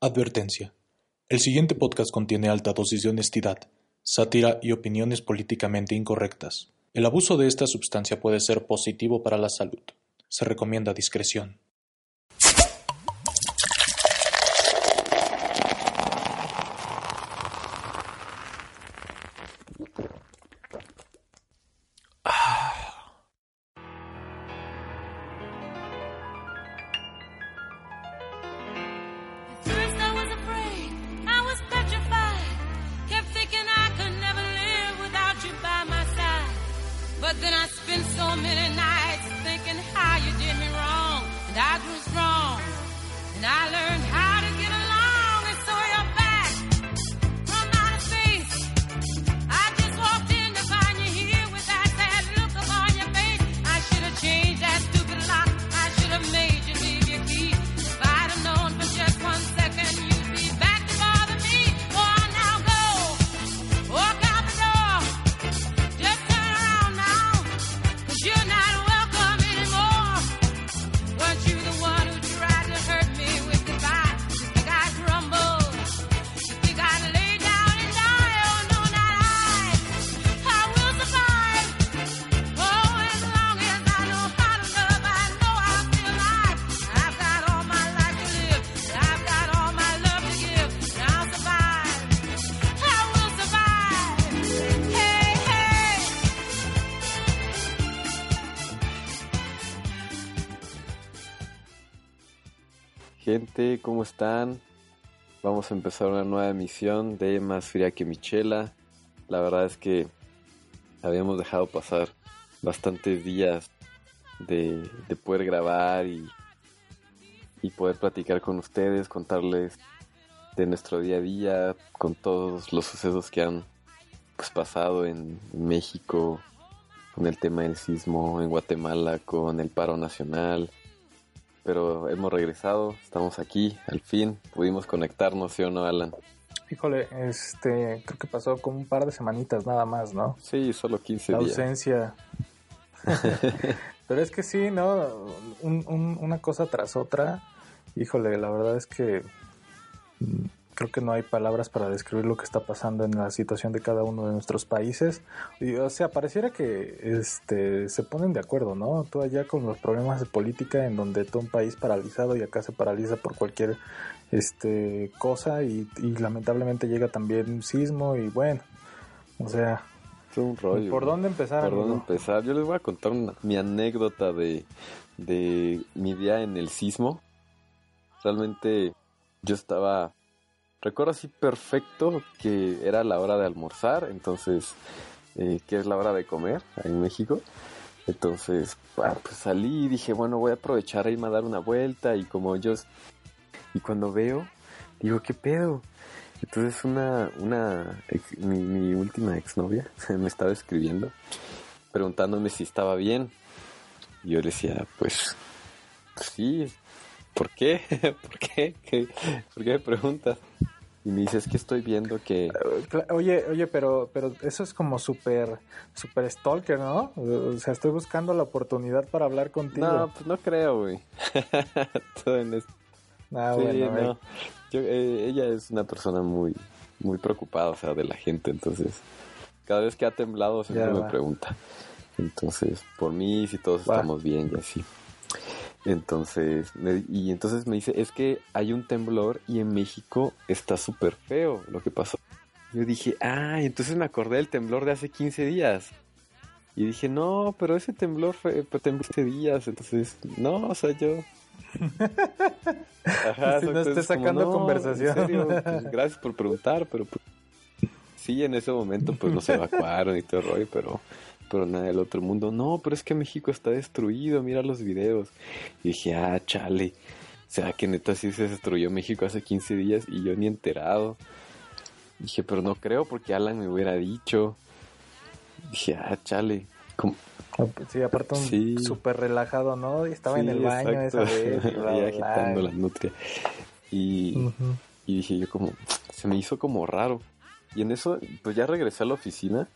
Advertencia: El siguiente podcast contiene alta dosis de honestidad, sátira y opiniones políticamente incorrectas. El abuso de esta sustancia puede ser positivo para la salud. Se recomienda discreción. Gente, ¿cómo están? Vamos a empezar una nueva emisión de Más Fría que Michela. La verdad es que habíamos dejado pasar bastantes días de, de poder grabar y, y poder platicar con ustedes, contarles de nuestro día a día, con todos los sucesos que han pues, pasado en México, con el tema del sismo, en Guatemala, con el paro nacional pero hemos regresado, estamos aquí, al fin, pudimos conectarnos, ¿sí o no, Alan? Híjole, este, creo que pasó como un par de semanitas nada más, ¿no? Sí, solo 15 La días. ausencia. Pero es que sí, ¿no? Un- un- una cosa tras otra. Híjole, la verdad es que creo que no hay palabras para describir lo que está pasando en la situación de cada uno de nuestros países. Y, o sea, pareciera que este, se ponen de acuerdo, ¿no? Tú allá con los problemas de política en donde todo un país paralizado y acá se paraliza por cualquier este cosa y, y lamentablemente llega también un sismo y bueno, o sea, Es un rollo. ¿por dónde empezar? ¿Por dónde empezar? Yo les voy a contar una- mi anécdota de, de mi día en el sismo. Realmente yo estaba, recuerdo así perfecto que era la hora de almorzar, entonces, eh, que es la hora de comer en México. Entonces, ah, pues salí y dije, bueno, voy a aprovechar a irme a dar una vuelta y como yo... Y cuando veo, digo, ¿qué pedo? Entonces una, una mi última exnovia me estaba escribiendo preguntándome si estaba bien. Y yo le decía, pues, pues sí, ¿por qué? ¿Por qué? ¿Qué? ¿Por qué me preguntas? Y me dice, es que estoy viendo que... Cla- Oye, oye, pero, pero eso es como súper, súper stalker, ¿no? O sea, estoy buscando la oportunidad para hablar contigo. No, pues no creo, güey. Todo en esto. ah, Sí, bueno, no. eh. Yo, eh, ella es una persona muy, muy preocupada, o sea, de la gente, entonces cada vez que ha temblado siempre me pregunta. Entonces, por mí, si todos estamos bien y así. Entonces, me- y entonces me dice, es que hay un temblor y en México está súper feo lo que pasó. Yo dije, ah, entonces me acordé del temblor de hace 15 días. Y dije, no, pero ese temblor fue temblor hace días, entonces, no, o sea, yo... Ajá, Si no estés es como, sacando "No, conversación". en serio, pues, gracias por preguntar, pero pues, sí, en ese momento pues nos evacuaron y todo el rollo, pero, pero nada del otro mundo. No, pero es que México está destruido, mira los videos. Y dije, ah, chale. O sea, que neta sí se destruyó México hace 15 días y yo ni enterado. Dije, pero no creo porque Alan me hubiera dicho. Dije, ah, chale. ¿cómo? Sí, aparte un Sí. súper relajado, ¿no? Y estaba en el baño exacto. esa vez. y bla, Ahí bla, bla. agitando la nutria. Y, Ujú. y dije yo como, se me hizo como raro. Y en eso, pues ya regresé a la oficina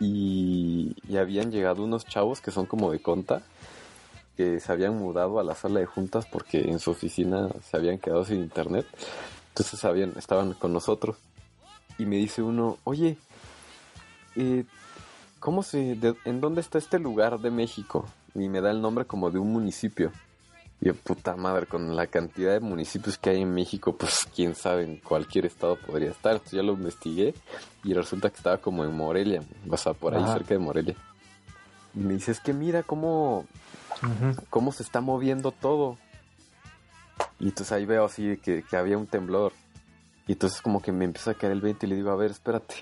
y, habían llegado unos chavos que son como de conta, que se habían mudado a la sala de juntas porque en su oficina se habían quedado sin internet. Entonces habían, estaban con nosotros. Y me dice uno, oye, eh, ¿cómo se, de- ¿en dónde está este lugar de México? Y me da el nombre como de un municipio. Y yo, puta madre, con la cantidad de municipios que hay en México, pues quién sabe, en cualquier estado podría estar. Entonces ya lo investigué y resulta que estaba como en Morelia, o sea, por ahí Ajá. cerca de Morelia. Y me dice, es que mira cómo, cómo se está moviendo todo. Y entonces ahí veo así que, que había un temblor. Y entonces como que me empieza a caer el 20 y le digo, a ver, espérate.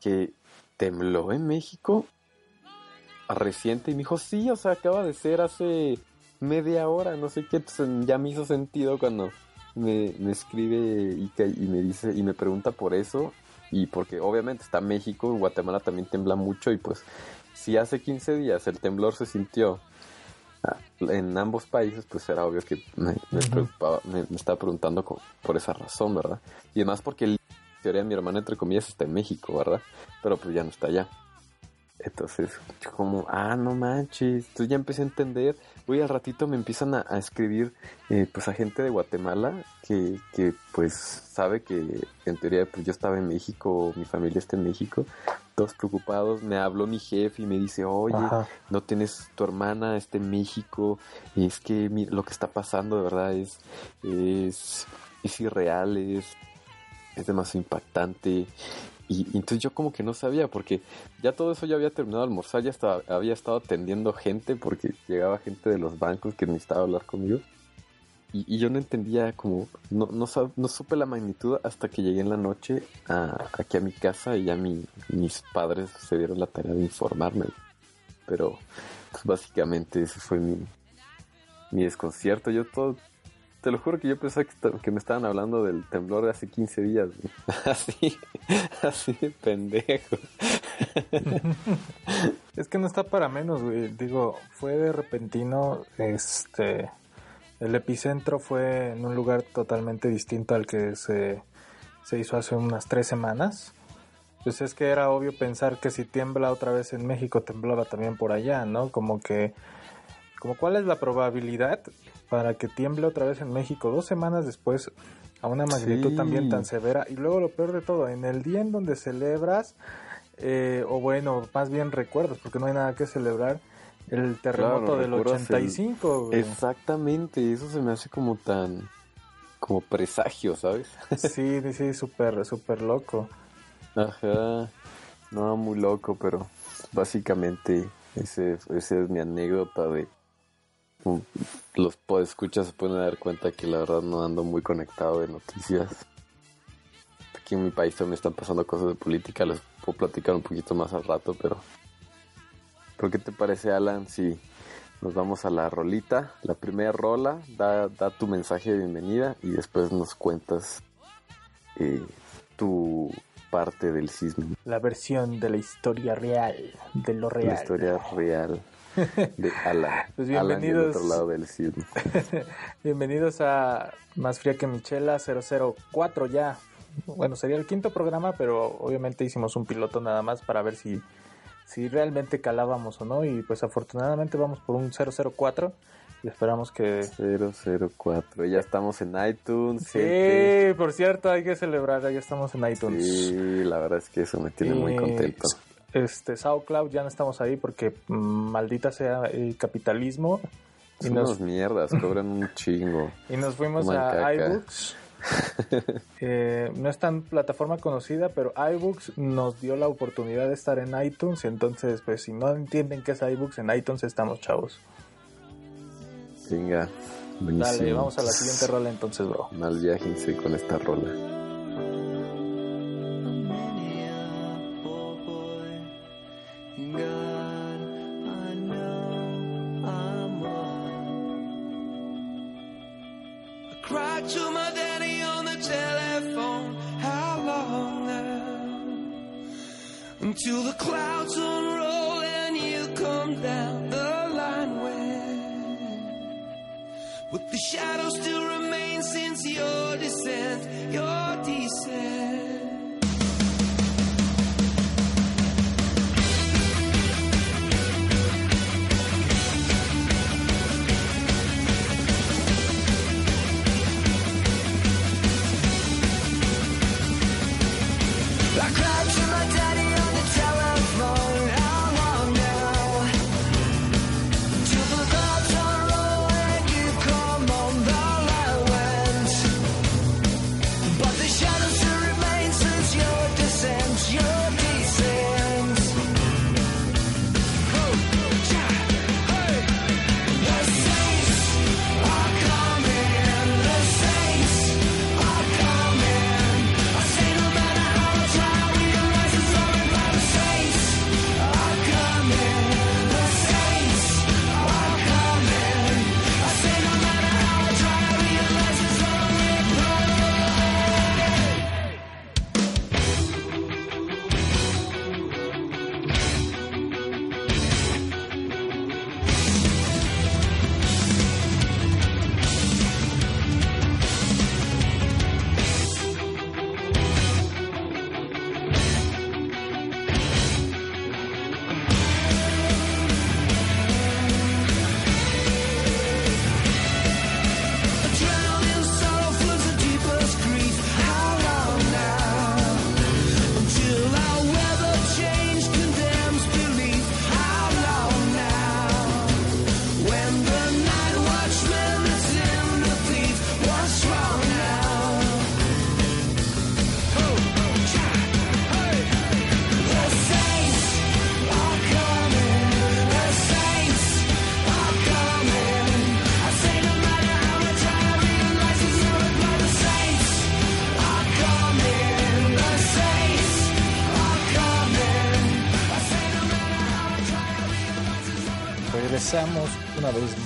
Que tembló en México reciente. Y me dijo, sí, o sea, acaba de ser hace media hora, no sé qué. Entonces ya me hizo sentido cuando me, me escribe Ica y me dice, y me pregunta por eso. Y porque obviamente está México, Guatemala también tembla mucho y pues si hace 15 días el temblor se sintió ah, en ambos países, pues era obvio que me, preocupaba, me, me estaba preguntando por esa razón, ¿verdad? Y además porque el teoría mi hermana, entre comillas, está en México, ¿verdad? Pero pues ya no está allá. Entonces, como, ah, no manches. Entonces ya empecé a entender. Hoy al ratito me empiezan a, a escribir, eh, pues a gente de Guatemala que, que, pues sabe que en teoría pues yo estaba en México, mi familia está en México. Todos preocupados. Me habló mi jefe y me dice, oye, Ajá. no tienes tu hermana, está en México, y es que lo que está pasando de verdad es, es, es irreal, es, es demasiado impactante. Y, entonces yo como que no sabía, porque ya todo eso ya había terminado de almorzar, ya estaba, había estado atendiendo gente, porque llegaba gente de los bancos que necesitaba hablar conmigo. Y, y yo no entendía como, no, no, no supe la magnitud hasta que llegué en la noche a, aquí a mi casa y ya mi, mis padres se dieron la tarea de informarme. Pero pues, básicamente ese fue mi, mi desconcierto. Yo todo, te lo juro que yo pensaba que, me estaban hablando del temblor de hace 15 días. Así, así de pendejo. Es que no está para menos, güey. Digo, fue de repentino, este... El epicentro fue en un lugar totalmente distinto al que se, se hizo hace unas tres semanas. Pues es que era obvio pensar que si tiembla otra vez en México, temblaba también por allá, ¿no? Como que... Como cuál es la probabilidad para que tiemble otra vez en México dos semanas después a una magnitud Sí. también tan severa. Y luego lo peor de todo, en el día en donde celebras, eh, o bueno, más bien recuerdas, porque no hay nada que celebrar, el terremoto Claro, del recuerdas el- 85. güey. Exactamente, eso se me hace como tan, como presagio, ¿sabes? Sí, sí, súper, súper loco. Ajá, no, muy loco, pero básicamente ese, ese es mi anécdota de los podescuchas se pueden dar cuenta que la verdad no ando muy conectado de noticias. Aquí en mi país también están pasando cosas de política, les puedo platicar un poquito más al rato, pero ¿por qué te parece Alan si nos vamos a la rolita? La primera rola, da, da tu mensaje de bienvenida y después nos cuentas eh, tu parte del sismo. La versión de la historia real, de lo real. La historia real de Alan. Pues Alan bienvenidos. otro lado del. Bienvenidos a Más Fría que Michela 004 ya. Bueno, sería el quinto programa, pero obviamente hicimos un piloto nada más para ver si, si realmente calábamos o no. Y pues afortunadamente vamos por un 004 y esperamos que... 004. Ya estamos en iTunes. gente. Sí, por cierto, hay que celebrar, ya estamos en iTunes. Sí, la verdad es que eso me tiene muy contento. Este, SoundCloud ya no estamos ahí porque maldita sea el capitalismo. Y Son nos, unas mierdas, cobran un chingo. y nos fuimos Toman a caca. iBooks. Eh, no es tan plataforma conocida, pero iBooks nos dio la oportunidad de estar en iTunes. Y entonces, pues si no entienden qué es iBooks, en iTunes estamos chavos. Venga, buenísimo. Dale, vamos a la siguiente rola entonces, bro. Mal viajense con esta rola.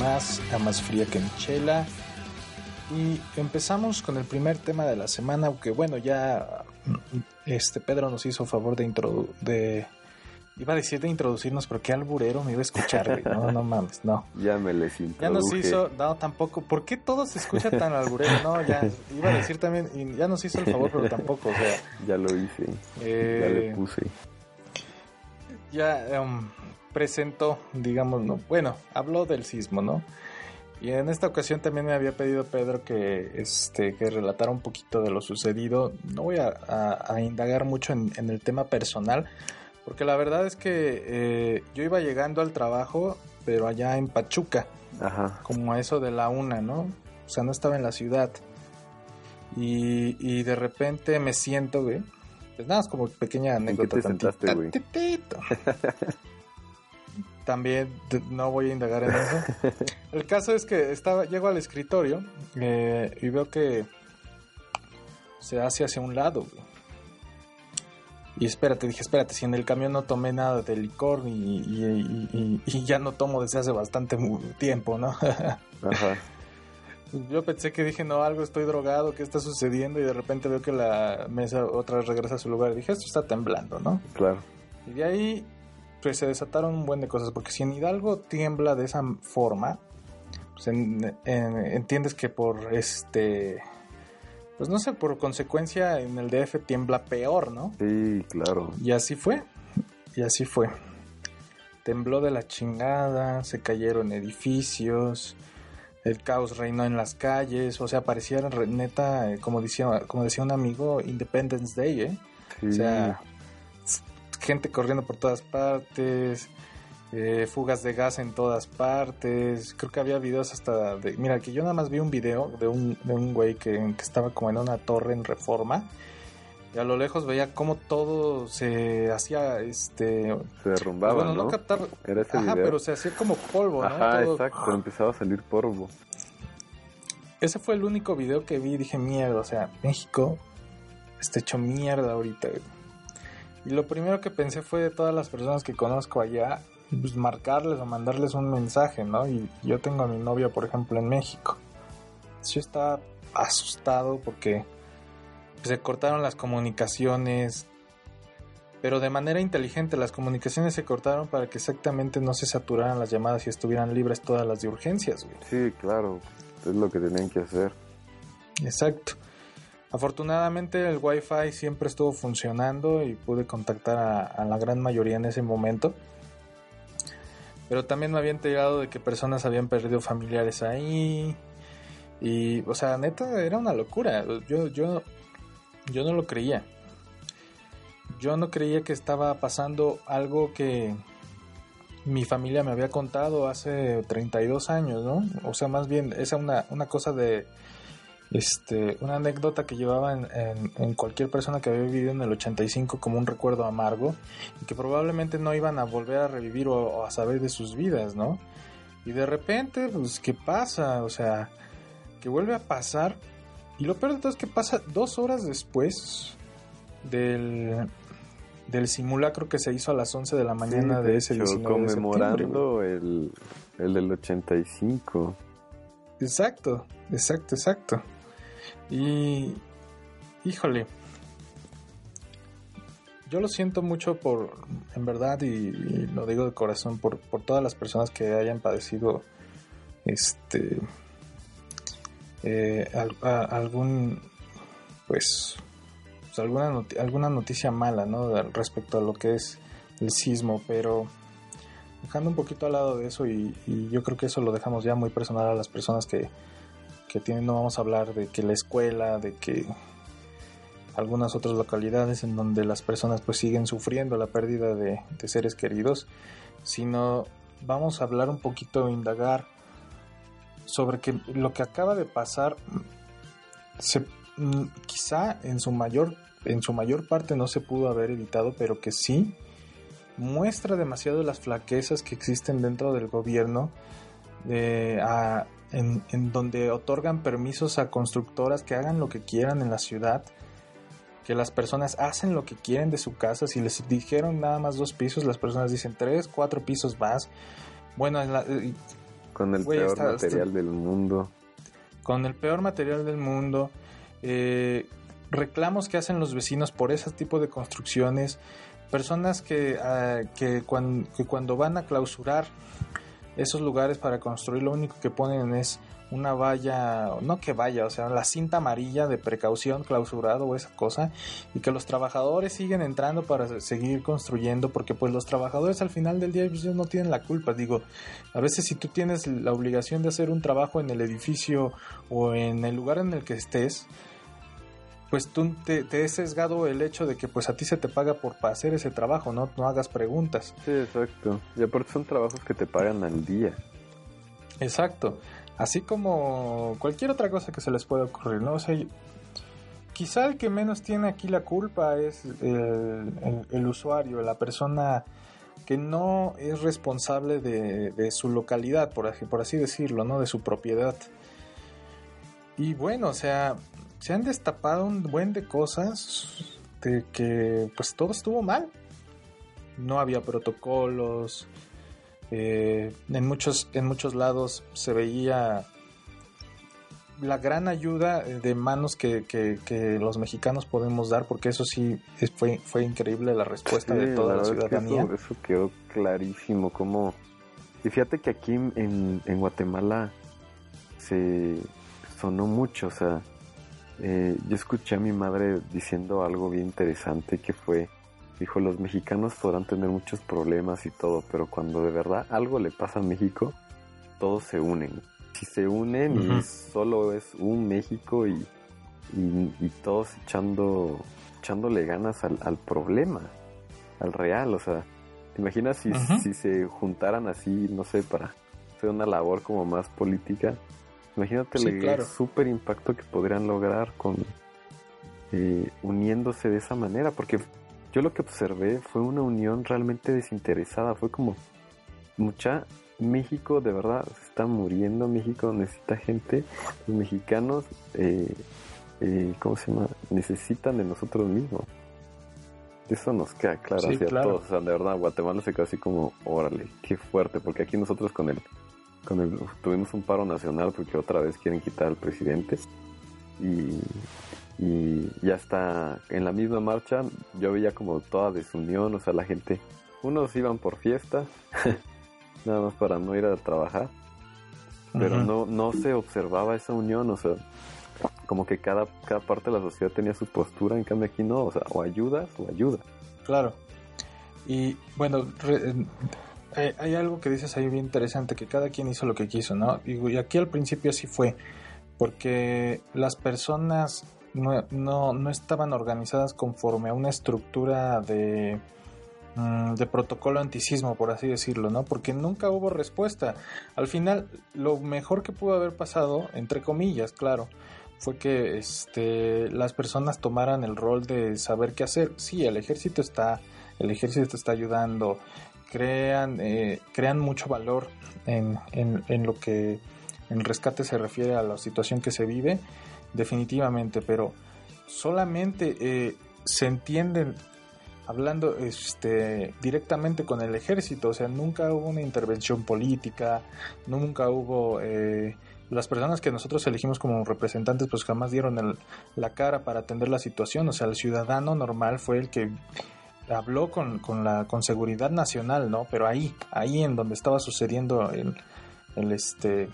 Más a Más Fría que Michela. Y empezamos con el primer tema de la semana, aunque bueno, ya este Pedro nos hizo favor de introdu de iba a decir de introducirnos, pero qué alburero me iba a escuchar, güey. No, no mames, no. Ya me les Ya nos introduje. hizo, no, tampoco. ¿Por qué todo se escucha tan alburero? No, ya iba a decir también, y ya nos hizo el favor, pero tampoco, o sea, Ya lo hice. Eh, Ya le puse. ya em, presentó, digamos, no, bueno, habló del sismo, ¿no? Y en esta ocasión también me había pedido Pedro que, este, que relatara un poquito de lo sucedido. No voy a, a- a indagar mucho en, en el tema personal, porque la verdad es que eh, yo iba llegando al trabajo, pero allá en Pachuca. Ajá. como a eso de la una, ¿no? O sea, no estaba en la ciudad. Y, y de repente me siento, güey. Pues nada, es como pequeña anécdota. te sentaste, güey? También no voy a indagar en eso. El caso es que estaba, llego al escritorio eh, y veo que se hace hacia un lado, güey. Y espérate, dije, espérate, si en el camión no tomé nada de licor y, y- y- y- y ya no tomo desde hace bastante tiempo, ¿no? Ajá. Yo pensé que dije, no, algo estoy drogado, ¿qué está sucediendo? Y de repente veo que la mesa otra vez regresa a su lugar. Y dije, esto está temblando, ¿no? Claro. Y de ahí, pues se desataron un buen de cosas. Porque si en Hidalgo tiembla de esa forma, pues en- en- entiendes que por este. Pues no sé, por consecuencia en el DF tiembla peor, ¿no? Sí, claro. Y así fue. Y así fue. Tembló de la chingada, se cayeron edificios, el caos reinó en las calles, o sea, parecía re- neta, como decía, como decía un amigo, Independence Day, ¿eh? Sí. O sea, gente corriendo por todas partes, eh, fugas de gas en todas partes. Creo que había videos hasta de. Mira, que yo nada más vi un video de un, de un güey que, que estaba como en una torre en reforma. Y a lo lejos veía cómo todo se hacía, este... se derrumbaba, bueno, ¿no? no captar... Era ese Ajá, video. pero se hacía como polvo, ¿no? Ajá, Todo- exacto. Empezaba a salir polvo. Ese fue el único video que vi y dije, mierda, o sea, México está hecho mierda ahorita. güey". Y lo primero que pensé fue de todas las personas que conozco allá, pues marcarles o mandarles un mensaje, ¿no? Y yo tengo a mi novia, por ejemplo, en México. Yo estaba asustado porque pues, se cortaron las comunicaciones, pero de manera inteligente. Las comunicaciones se cortaron para que exactamente no se saturaran las llamadas y estuvieran libres todas las de urgencias, güey. Sí, claro. Es lo que tenían que hacer. Exacto. Afortunadamente el Wi-Fi siempre estuvo funcionando y pude contactar a, la gran mayoría en ese momento. Pero también me había enterado de que personas habían perdido familiares ahí. Y, o sea, neta, era una locura. Yo, yo, yo no lo creía. yo no creía que estaba pasando algo que mi familia me había contado hace 32 años, ¿no? O sea, más bien, esa una, una cosa de, este, una anécdota que llevaba en, en- en cualquier persona que había vivido en el 85 como un recuerdo amargo y que probablemente no iban a volver a revivir o, o a saber de sus vidas, ¿no? Y de repente, pues, ¿qué pasa? O sea, que vuelve a pasar y lo peor de todo es que pasa dos horas después del, del simulacro que se hizo a las 11 de la mañana Sí, de ese hecho, 19 de septiembre, güey. conmemorando el, el del 85. Exacto, exacto, exacto. Y, híjole, yo lo siento mucho por, en verdad, y, lo digo de corazón, por, por todas las personas que hayan padecido, este, eh, algún, pues, pues, alguna, alguna noticia mala, ¿no? Respecto a lo que es el sismo, pero dejando un poquito al lado de eso y yo creo que eso lo dejamos ya muy personal a las personas que, que tienen, no vamos a hablar de que la escuela, de que algunas otras localidades en donde las personas pues siguen sufriendo la pérdida de, de seres queridos, sino vamos a hablar un poquito, indagar sobre que lo que acaba de pasar se, mm, quizá en su mayor en su mayor parte no se pudo haber evitado, pero que sí muestra demasiado las flaquezas que existen dentro del gobierno eh, a- en, en donde otorgan permisos a constructoras que hagan lo que quieran en la ciudad, que las personas hacen lo que quieren de su casa, si les dijeron nada más dos pisos, las personas dicen tres, cuatro pisos más. Bueno, en la- eh, Con el peor está- material del mundo. con el peor material del mundo, eh, reclamos que hacen los vecinos por ese tipo de construcciones, personas que, ah, que cuando van a clausurar esos lugares para construir lo único que ponen es una valla, no que vaya, o sea, la cinta amarilla de precaución clausurado o esa cosa, y que los trabajadores siguen entrando para seguir construyendo, porque pues los trabajadores al final del día ellos no tienen la culpa, digo, a veces si tú tienes la obligación de hacer un trabajo en el edificio o en el lugar en el que estés, pues tú te, te es sesgado el hecho de que pues a ti se te paga por hacer ese trabajo, no, no hagas preguntas. Sí, exacto. Y aparte son trabajos que te pagan al día. Exacto. Así como cualquier otra cosa que se les pueda ocurrir, ¿no? O sea, quizá el que menos tiene aquí la culpa es el, el- el usuario, la persona que no es responsable de, de su localidad, por, así- por así decirlo, ¿no? De su propiedad. Y bueno, o sea, se han destapado un buen de cosas de que pues todo estuvo mal. No había protocolos, eh, en muchos en muchos lados se veía la gran ayuda de manos que, que- que los mexicanos podemos dar porque eso sí fue fue increíble la respuesta Sí, de toda la, verdad es que ciudadanía eso, eso quedó clarísimo. Como... Y fíjate que aquí en, en Guatemala se sonó mucho. O sea, eh, yo escuché a mi madre diciendo algo bien interesante que fue, dijo, los mexicanos podrán tener muchos problemas y todo, pero cuando de verdad algo le pasa a México, todos se unen. Si se unen y solo es un México y, y, y todos echando, echándole ganas al, al problema, al real, o sea, ¿te imaginas si, si se juntaran así, no sé, para hacer una labor como más política? Imagínate Sí, el claro. súper impacto que podrían lograr con eh, uniéndose de esa manera, porque yo lo que observé fue una unión realmente desinteresada, fue como mucha México de verdad se está muriendo, México necesita gente, los mexicanos, eh, eh, ¿cómo se llama? Necesitan de nosotros mismos. Eso nos queda claro Sí, hacia claro. todos, o sea, de verdad, Guatemala se quedó así como, órale, qué fuerte, porque aquí nosotros con el, con el, tuvimos un paro nacional porque otra vez quieren quitar al presidente y, y ya está en la misma marcha, yo veía como toda desunión, o sea, la gente, unos iban por fiesta, nada más para no ir a trabajar, pero no, no se observaba esa unión, o sea, como que cada, cada parte de la sociedad tenía su postura, en cambio aquí no, o sea, o ayudas o ayuda. Claro. Y bueno, re- hay, hay algo que dices ahí bien interesante, que cada quien hizo lo que quiso, ¿no? Y aquí al principio sí fue, porque las personas no, no, no estaban organizadas conforme a una estructura de, mm, de protocolo antisismo, por así decirlo, ¿no? Porque nunca hubo respuesta. Al final, lo mejor que pudo haber pasado, entre comillas, claro, fue que este, las personas tomaran el rol de saber qué hacer. Sí, el ejército está, el ejército está ayudando, crean, eh, crean mucho valor en, en, en lo que en rescate se refiere a la situación que se vive, definitivamente, pero solamente eh, se entienden hablando este, directamente con el ejército, o sea, nunca hubo una intervención política, nunca hubo... Eh, las personas que nosotros elegimos como representantes pues jamás dieron el- la cara para atender la situación, o sea, el ciudadano normal fue el que habló con, con la con seguridad nacional, ¿no? Pero ahí, ahí en donde estaba sucediendo el, el este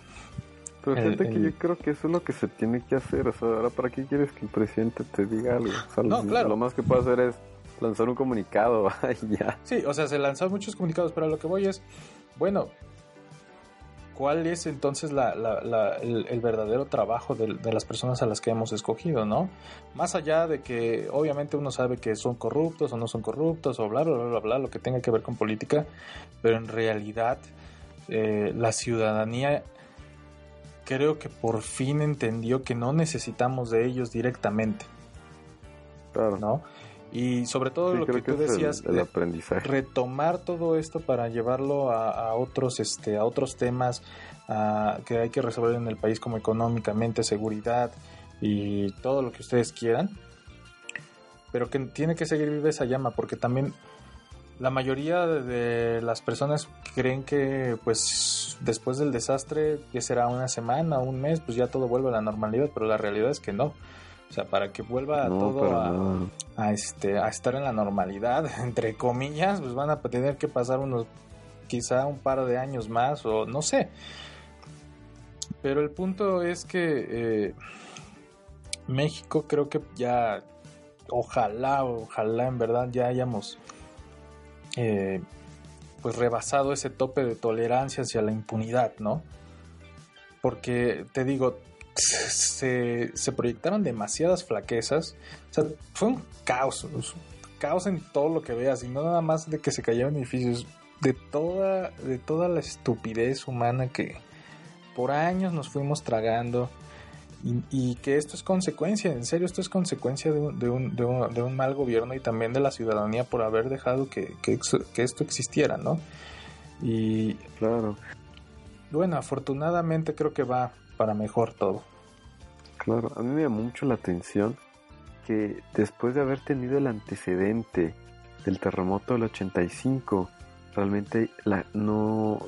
Pero El- fíjate que el- yo creo que eso es lo que se tiene que hacer. O sea, ahora, ¿para qué quieres que el presidente te diga algo? O sea, No, lo- claro. Lo más que puede hacer es lanzar un comunicado y ya. Sí, o sea, se lanzaron muchos comunicados, pero a lo que voy es, bueno, ¿cuál es entonces la, la- la- el, el verdadero trabajo de, de las personas a las que hemos escogido, no? Más allá de que obviamente uno sabe que son corruptos o no son corruptos o bla, bla, bla, bla, bla, lo que tenga que ver con política, pero en realidad eh, la ciudadanía creo que por fin entendió que no necesitamos de ellos directamente, Claro. ¿no? Y sobre todo Sí, lo que tú decías, el, aprendizaje. retomar todo esto para llevarlo a, a otros este a otros temas ah, que hay que resolver en el país como económicamente seguridad y todo lo que ustedes quieran pero que tiene que seguir viva esa llama porque también la mayoría de, de las personas creen que pues después del desastre que será una semana un mes pues ya todo vuelve a la normalidad pero la realidad es que no o sea para que vuelva no, todo a este a estar en la normalidad entre comillas pues van a tener que pasar unos quizá un par de años más o no sé. Pero el punto es que eh, México creo que ya ojalá ojalá en verdad ya hayamos eh, pues rebasado ese tope de tolerancia hacia la impunidad no porque te digo se, se proyectaron demasiadas flaquezas. O sea, fue un caos. un caos en todo lo que veas. Y no nada más de que se cayeron edificios. De toda, de toda la estupidez humana que por años nos fuimos tragando. Y, y que esto es consecuencia, en serio, esto es consecuencia de un, de un, de un, de un mal gobierno y también de la ciudadanía por haber dejado que, que, que esto existiera, ¿no? Y Claro, bueno, afortunadamente creo que va para mejor todo. claro. A mí me llamó mucho la atención que después de haber tenido el antecedente del terremoto del 85, realmente la, no,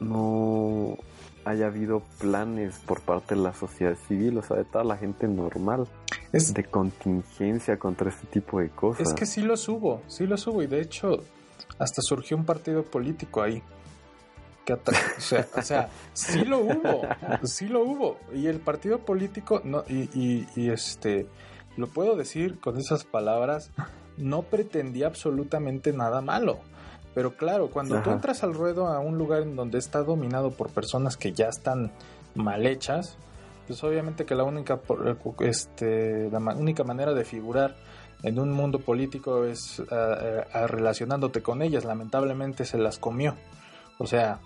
no haya habido planes por parte de la sociedad civil, o sea, de toda la gente normal, Es, de contingencia contra este tipo de cosas. Es que sí los hubo, sí los hubo y de hecho hasta surgió un partido político ahí. Que o, sea, o sea, sí lo hubo, sí lo hubo. Y el partido político, no, y, y- y, este, lo puedo decir con esas palabras, no pretendía absolutamente nada malo. Pero claro, cuando tú entras al ruedo a un lugar en donde está dominado por personas que ya están mal hechas, pues obviamente que la única, este, la única manera de figurar en un mundo político es ah, ah, relacionándote con ellas. Lamentablemente se las comió. O sea,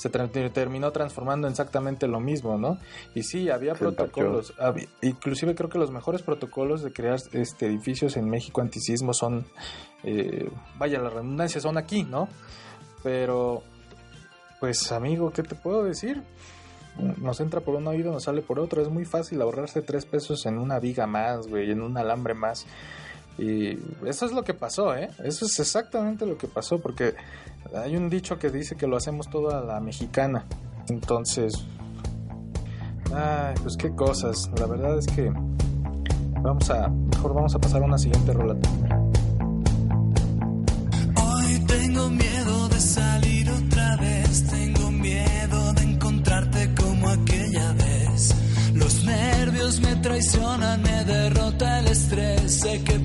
se tra- terminó transformando en exactamente lo mismo, ¿no? Y sí, había Se protocolos. Había- inclusive creo que los mejores protocolos de crear este edificios en México antisismo son, eh, vaya, la redundancia son aquí, ¿no? Pero, pues amigo, ¿qué te puedo decir? Nos entra por un oído, nos sale por otro. Es muy fácil ahorrarse tres pesos en una viga más, güey, en un alambre más. Y eso es lo que pasó, ¿eh? Eso es exactamente lo que pasó, porque hay un dicho que dice que lo hacemos todo a la mexicana. Entonces, ay, pues qué cosas. La verdad es que vamos a, mejor vamos a pasar a una siguiente rola. Hoy tengo miedo de salir otra vez, tengo miedo de encontrarte como aquella vez. Los nervios me traicionan, me derrota el estrés, sé que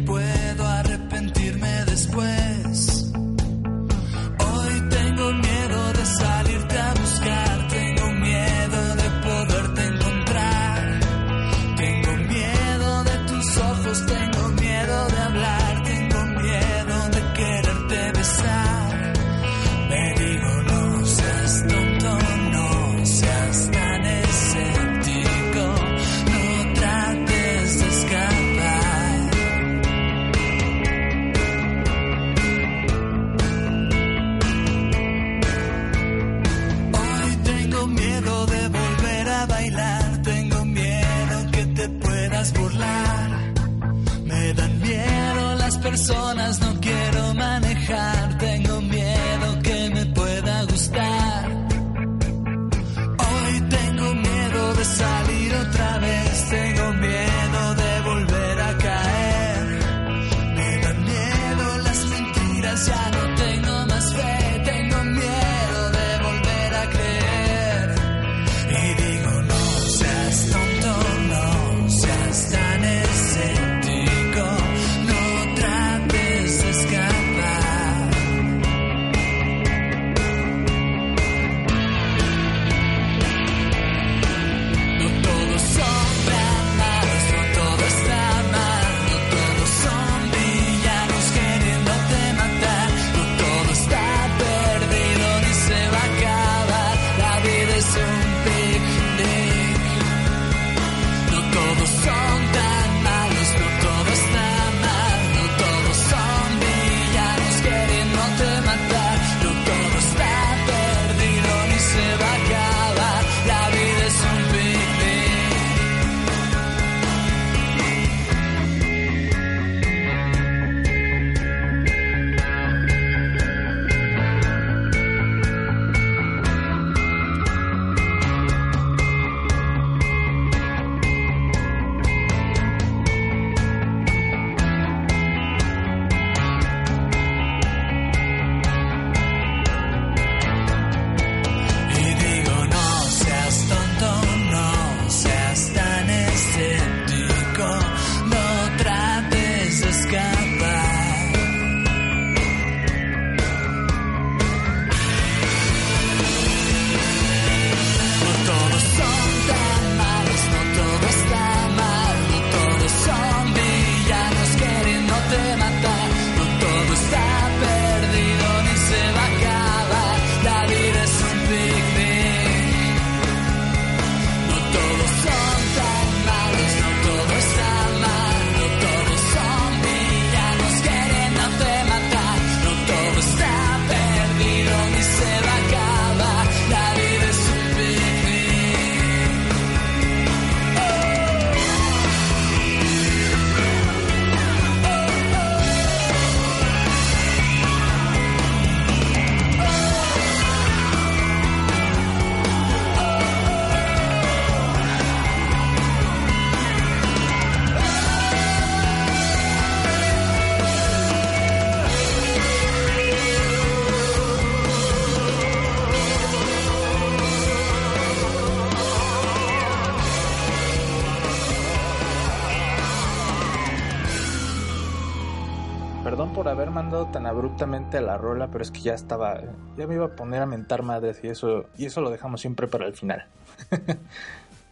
la rola, pero es que ya estaba, ya me iba a poner a mentar madres y eso, y eso lo dejamos siempre para el final.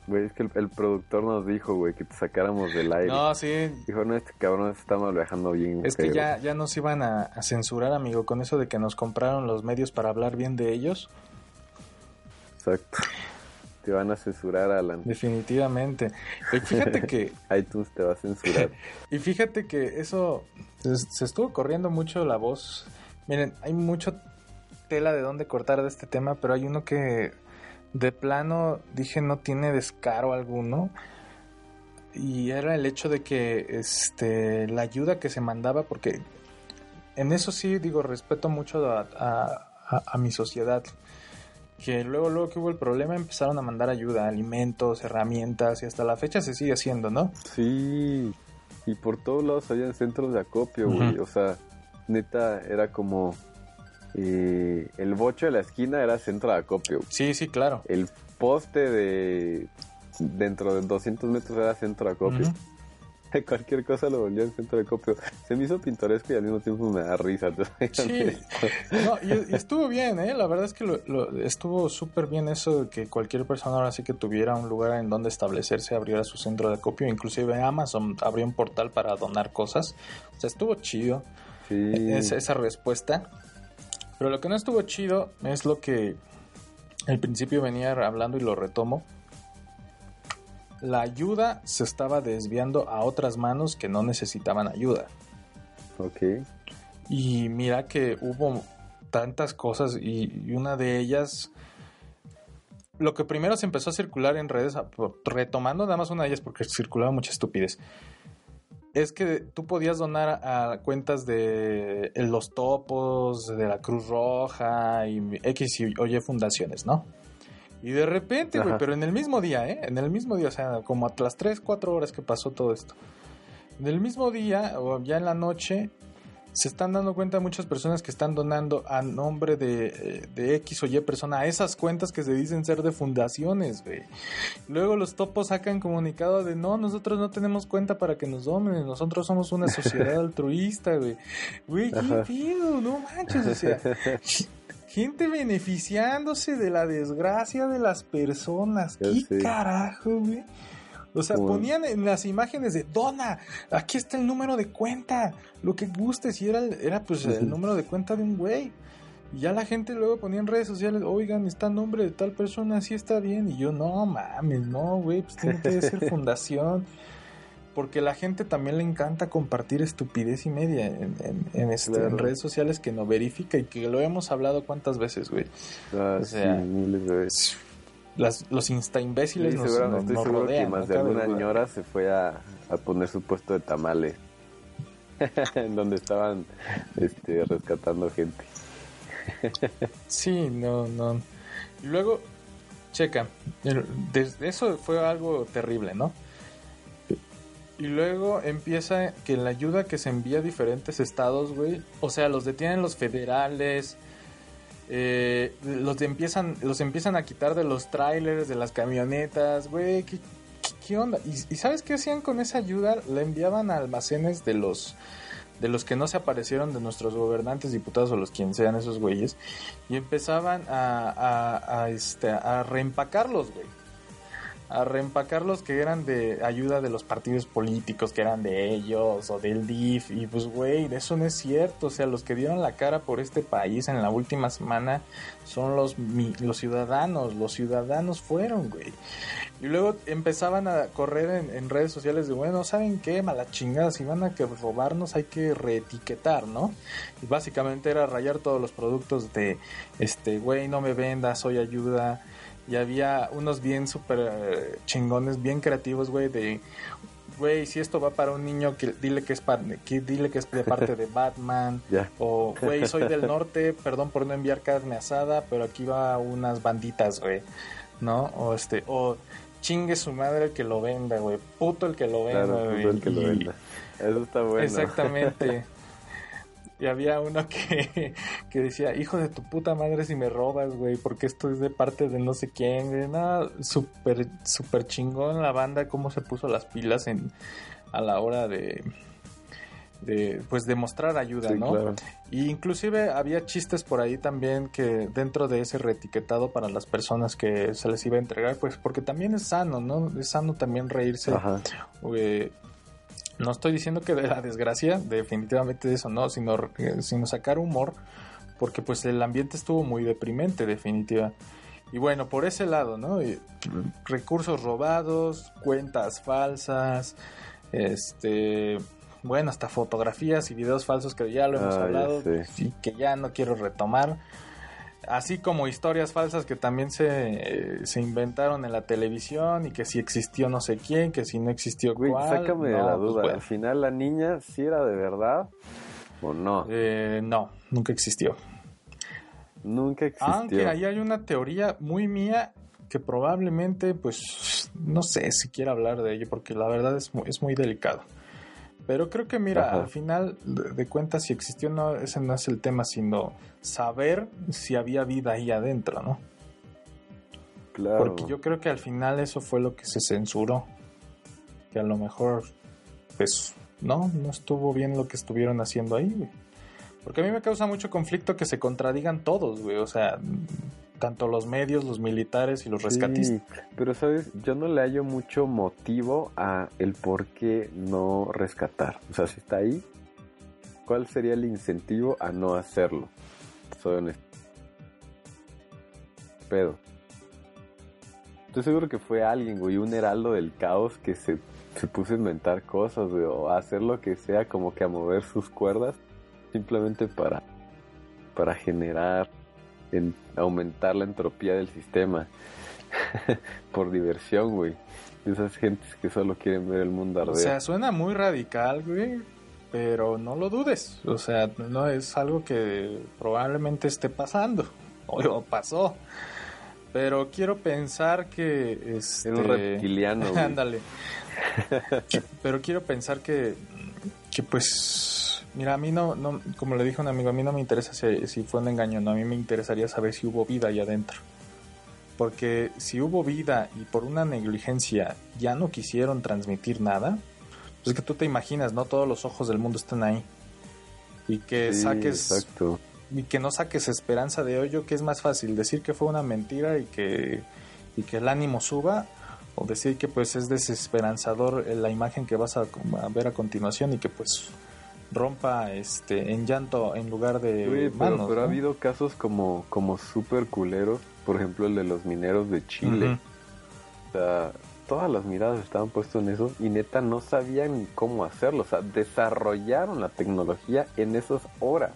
Güey, es que el, el productor nos dijo, güey, que te sacáramos del aire. No, sí, Dijo, no, este cabrón se está malviajando bien. es que feo". ya, ya nos iban a, a censurar, amigo, con eso de que nos compraron los medios para hablar bien de ellos. Exacto. Te van a censurar, Alan. Definitivamente. Y fíjate que, iTunes te va a censurar. y fíjate que eso se, se estuvo corriendo mucho la voz. Miren, hay mucho tela de dónde cortar de este tema, pero hay uno que de plano dije no tiene descaro alguno. Y era el hecho de que este la ayuda que se mandaba, porque en eso sí digo, respeto mucho a, a- a- mi sociedad. Que luego, luego que hubo el problema, empezaron a mandar ayuda, alimentos, herramientas, y hasta la fecha se sigue haciendo, ¿no? Sí. Y por todos lados habían centros de acopio, güey. O sea, neta, era como... eh, el bocho de la esquina era centro de acopio. Sí, sí, claro. El poste de... Dentro de 200 metros era centro de acopio. Cualquier cosa lo volvía en centro de acopio. Se me hizo pintoresco y al mismo tiempo me da risa. Sí, no, y, y estuvo bien, ¿eh? La verdad es que lo- lo- estuvo súper bien eso de que cualquier persona ahora sí que tuviera un lugar en donde establecerse, abriera su centro de acopio, inclusive Amazon abrió un portal para donar cosas. O sea, estuvo chido Sí. esa, esa respuesta. Pero lo que no estuvo chido es lo que al principio venía hablando y lo retomo. La ayuda se estaba desviando a otras manos que no necesitaban ayuda. Ok. Y mira que hubo tantas cosas y, y una de ellas lo que primero se empezó a circular en redes, retomando nada más una de ellas porque circulaba mucha estupidez, es que tú podías donar a, cuentas de eh, los topos, de la Cruz Roja y X y o Y fundaciones, ¿no? Y de repente, güey, pero en el mismo día, ¿eh? En el mismo día, o sea, como a las 3, 4 horas que pasó todo esto. En el mismo día, o ya en la noche, se están dando cuenta muchas personas que están donando a nombre de, eh, de X o Y persona a esas cuentas que se dicen ser de fundaciones, güey. Luego los topos sacan comunicado de no, nosotros no tenemos cuenta para que nos domen, nosotros somos una sociedad altruista, güey. Güey, qué pedo, no manches, o sea, gente beneficiándose de la desgracia de las personas. ¿Qué carajo, güey? O sea, Bueno. ponían en las imágenes de Dona, aquí está el número de cuenta, lo que gustes, y era, era pues el número de cuenta de un güey. Y ya la gente luego ponía en redes sociales, oigan, está el nombre de tal persona, sí está bien. Y yo, no mames, no, güey, pues tiene que ser fundación. Porque la gente también le encanta compartir estupidez y media en, en- en este- en redes sociales que no verifica y que lo hemos hablado cuántas veces, güey. Ah, O sea, sí, miles de veces. Las, los insta imbéciles Sí, nos, seguro- nos- estoy nos seguro rodean. que más de alguna ñora se fue a, a poner su puesto de tamales. en donde estaban este, rescatando gente. Sí, no, no. Y luego, checa, desde eso fue algo terrible, ¿no? Y luego empieza que la ayuda que se envía a diferentes estados, güey, o sea, los detienen los federales, eh, los empiezan, los empiezan a quitar de los trailers, de las camionetas, güey, ¿qué, qué- onda? ¿Y, sabes qué hacían con esa ayuda? La enviaban a almacenes de los de los que no se aparecieron de nuestros gobernantes, diputados o los quien sean esos güeyes, y empezaban a, este, a reempacarlos, güey. A reempacarlos que eran de ayuda de los partidos políticos, que eran de ellos o del DIF. Y pues, güey, eso no es cierto. O sea, los que dieron la cara por este país en la última semana son los, mi- los ciudadanos. Los ciudadanos fueron, güey. Y luego empezaban a correr en, en redes sociales de, bueno, ¿saben qué? Mala chingada, si van a que robarnos hay que reetiquetar, ¿no? Y básicamente era rayar todos los productos de, este, güey, no me vendas, soy ayuda. Y había unos bien súper eh, chingones, bien creativos, güey, de, güey, si esto va para un niño, que dile que es, pa- que dile que es de parte de Batman. O, güey, soy del norte, perdón por no enviar carne asada, pero aquí va unas banditas, güey. ¿No? O este, o chingue su madre el que lo venda, güey. Puto el que lo venda, Claro, güey. pues el que lo venda. Eso está bueno. Exactamente. Y había uno que, que decía, hijo de tu puta madre si me robas, güey, porque esto es de parte de no sé quién, güey. Nada, súper, súper chingón la banda, cómo se puso las pilas en, a la hora de, de, pues, de mostrar ayuda, Sí, ¿no? claro. Y inclusive había chistes por ahí también que dentro de ese reetiquetado para las personas que se les iba a entregar, pues porque también es sano, ¿no? Es sano también reírse Ajá. eh, no estoy diciendo que de la desgracia, definitivamente de eso no, sino, eh, sino sacar humor, porque pues el ambiente estuvo muy deprimente, definitiva. Y bueno, por ese lado, ¿no? Recursos robados, cuentas falsas, este, bueno, hasta fotografías y videos falsos que ya lo hemos Ah, hablado y que ya no quiero retomar. Así como historias falsas que también se, eh, se inventaron en la televisión y que si existió no sé quién, que si no existió Güey, cuál. sácame de la pues, duda. Al final la niña sí era de verdad o no. Eh, no, nunca existió. Nunca existió. Aunque ahí hay una teoría muy mía que probablemente, pues, no sé si quiero hablar de ello porque la verdad es muy, es muy delicado. Pero creo que, mira, Ajá. al final de, de cuentas, si existió, no, ese no es el tema, sino saber si había vida ahí adentro, ¿no? Claro. Porque yo creo que al final eso fue lo que se censuró. Que a lo mejor, pues, no, no estuvo bien lo que estuvieron haciendo ahí, güey. Porque a mí me causa mucho conflicto que se contradigan todos, güey. O sea, tanto los medios, los militares y los rescatistas. Sí, pero sabes, yo no le hallo mucho motivo a el por qué no rescatar. O sea, si está ahí, ¿cuál sería el incentivo a no hacerlo? Soy honesto. Pedo. Estoy seguro que fue alguien, güey, un heraldo del caos que se, se puso a inventar cosas, güey, o a hacer lo que sea, como que a mover sus cuerdas, simplemente para, para generar, en, aumentar la entropía del sistema. por diversión, güey. Esas gentes que solo quieren ver el mundo arder. O sea, suena muy radical, güey, pero no lo dudes. O sea, no es algo que probablemente esté pasando. O pasó. Pero quiero pensar que este Era un reptiliano. Ándale. Pero quiero pensar que que pues mira, a mí no no como le dijo un amigo, a mí no me interesa si, si fue un engaño, no, a mí me interesaría saber si hubo vida ahí adentro. Porque si hubo vida y por una negligencia ya no quisieron transmitir nada, pues es que tú te imaginas, ¿no? Todos los ojos del mundo están ahí. Y que Sí, saques Exacto. y que no saques esperanza de hoyo, que es más fácil decir que fue una mentira y que, y que el ánimo suba, o decir que pues es desesperanzador la imagen que vas a, a ver a continuación y que pues rompa este en llanto en lugar de pero, manos. pero ha habido casos como, como súper culeros. Por ejemplo, el de los mineros de Chile. O sea, todas las miradas estaban puestas en eso y neta no sabían ni cómo hacerlo. O sea, desarrollaron la tecnología en esas horas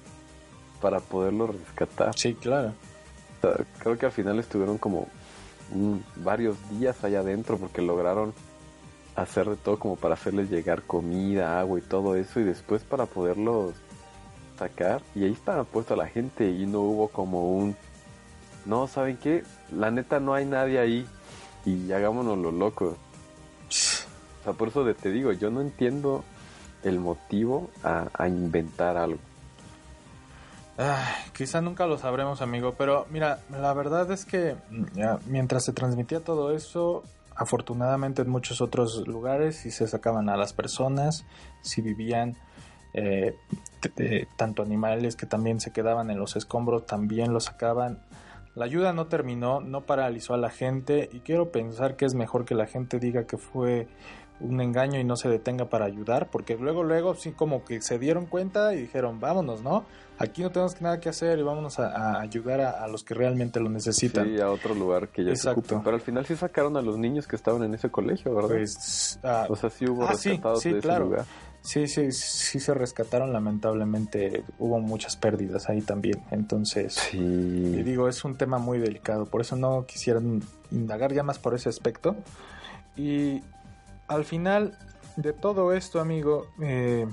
para poderlo rescatar. Sí, claro. O sea, creo que al final estuvieron como mm, varios días allá adentro porque lograron hacer de todo como para hacerles llegar comida, agua y todo eso y después para poderlos sacar y ahí estaba puesta la gente y no hubo como un no, ¿saben qué? La neta no hay nadie ahí y hagámonos los locos. O sea, por eso te digo, yo no entiendo el motivo a, a inventar algo. Ay, quizá nunca lo sabremos, amigo, pero mira, la verdad es que mm, mientras se transmitía todo eso, afortunadamente en muchos otros lugares sí se sacaban a las personas, si vivían eh, t- tanto animales que también se quedaban en los escombros, también los sacaban. La ayuda no terminó, no paralizó a la gente y quiero pensar que es mejor que la gente diga que fue un engaño y no se detenga para ayudar, porque luego, luego sí como que se dieron cuenta y dijeron, vámonos, ¿no? Aquí no tenemos nada que hacer y vámonos a, a ayudar a, a los que realmente lo necesitan. Sí, a otro lugar que ya se Exacto. ocupen. Pero al final sí sacaron a los niños que estaban en ese colegio, ¿verdad? Pues, ah, o sea, sí hubo ah, sí, rescatados sí, de ese claro. lugar. sí, sí, sí se rescataron, lamentablemente hubo muchas pérdidas ahí también, entonces... Y Sí. digo, es un tema muy delicado, por eso no quisiera indagar ya más por ese aspecto. Y al final de todo esto, amigo, eh,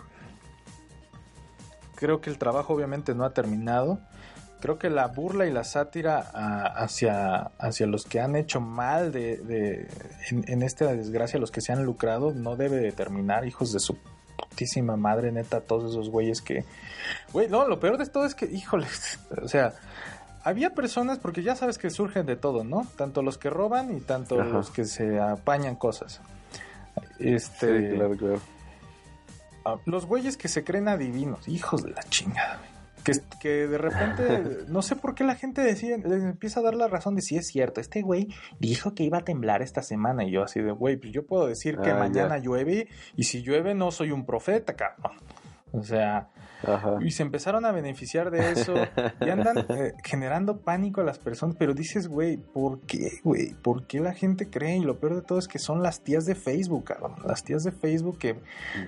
creo que el trabajo obviamente no ha terminado. Creo que la burla y la sátira ah, hacia, hacia los que han hecho mal de, de- en, en esta desgracia, los que se han lucrado, no debe de terminar, hijos de su putísima madre, neta, todos esos güeyes que... Güey, no, lo peor de todo es que, híjole, o sea, había personas, porque ya sabes que surgen de todo, ¿no? Tanto los que roban y tanto Ajá. los que se apañan cosas. Este, Sí, claro, claro. ah, los güeyes que se creen adivinos, hijos de la chingada. Que, que de repente, no sé por qué la gente decía, les empieza a dar la razón de si es cierto. Este güey dijo que iba a temblar esta semana. Y yo así de, güey, pues yo puedo decir que Ah, mañana ya. llueve y si llueve no soy un profeta, cabrón. O sea, Ajá. y se empezaron a beneficiar de eso y andan eh, generando pánico a las personas, pero dices, güey, ¿por qué, güey? ¿Por qué la gente cree? Y lo peor de todo es que son las tías de Facebook, cabrón. Las tías de Facebook que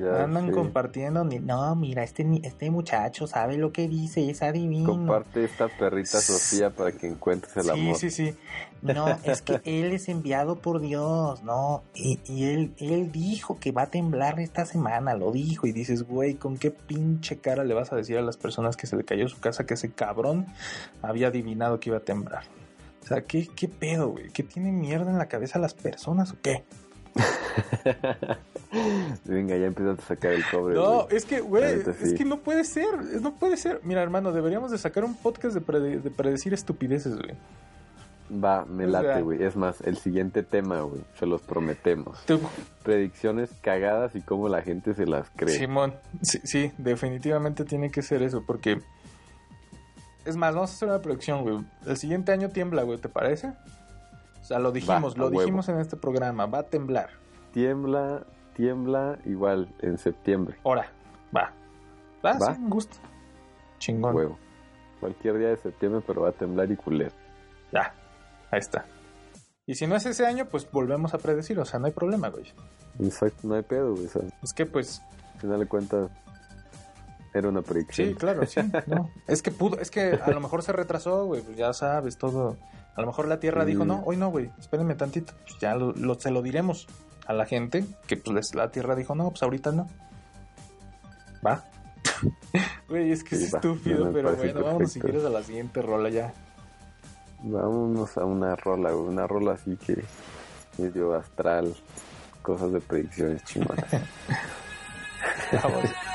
Ya andan compartiendo, ni- no, mira, este, este muchacho sabe lo que dice, es adivino. Comparte esta perrita Sofía para que encuentres el Sí, amor. sí, sí. No, es que él es enviado por Dios, ¿no? Y, y él, él dijo que va a temblar esta semana, lo dijo. Y dices, güey, ¿con qué pinche cara le vas a decir a las personas que se le cayó su casa que ese cabrón había adivinado que iba a temblar? O sea, ¿qué, qué pedo, güey? ¿Qué tiene mierda en la cabeza las personas o qué? Venga, ya empiezas a sacar el cobre. No, es que, güey, es que no puede ser, no puede ser. Mira, hermano, deberíamos de sacar un podcast de, prede- de predecir estupideces, güey. Va, me late, güey. Es más, el siguiente tema, güey. Se los prometemos. Tú- Predicciones cagadas y cómo la gente se las cree. Simón, sí, sí, definitivamente tiene que ser eso, porque... Es más, vamos a hacer una predicción, güey. El siguiente año tiembla, güey, ¿te parece? O sea, lo dijimos, lo huevo. dijimos en este programa, va a temblar. Tiembla, tiembla igual en septiembre. Ahora, va. Va, Va. sí, me gusta. Chingón. Huevo. Cualquier día de septiembre, pero va a temblar y culero. Ya, ahí está. Y si no es ese año, pues volvemos a predecir, o sea, no hay problema, güey. Exacto, no hay pedo, güey. o sea, Es que, pues, al final de cuentas, Era una predicción. Sí, claro, sí. No. Es que pudo, es que a lo mejor se retrasó, güey, pues ya sabes, todo. A lo mejor la Tierra dijo, no, hoy no, güey, espérenme tantito. Pues ya lo, lo- se lo diremos a la gente, que pues la Tierra dijo, no, pues ahorita no. Va. Güey, es que Sí, es va. estúpido, pero bueno, vámonos si perfecto. quieres a la siguiente rola ya. Vámonos a una rola, una rola así que medio astral, cosas de predicciones chingonas.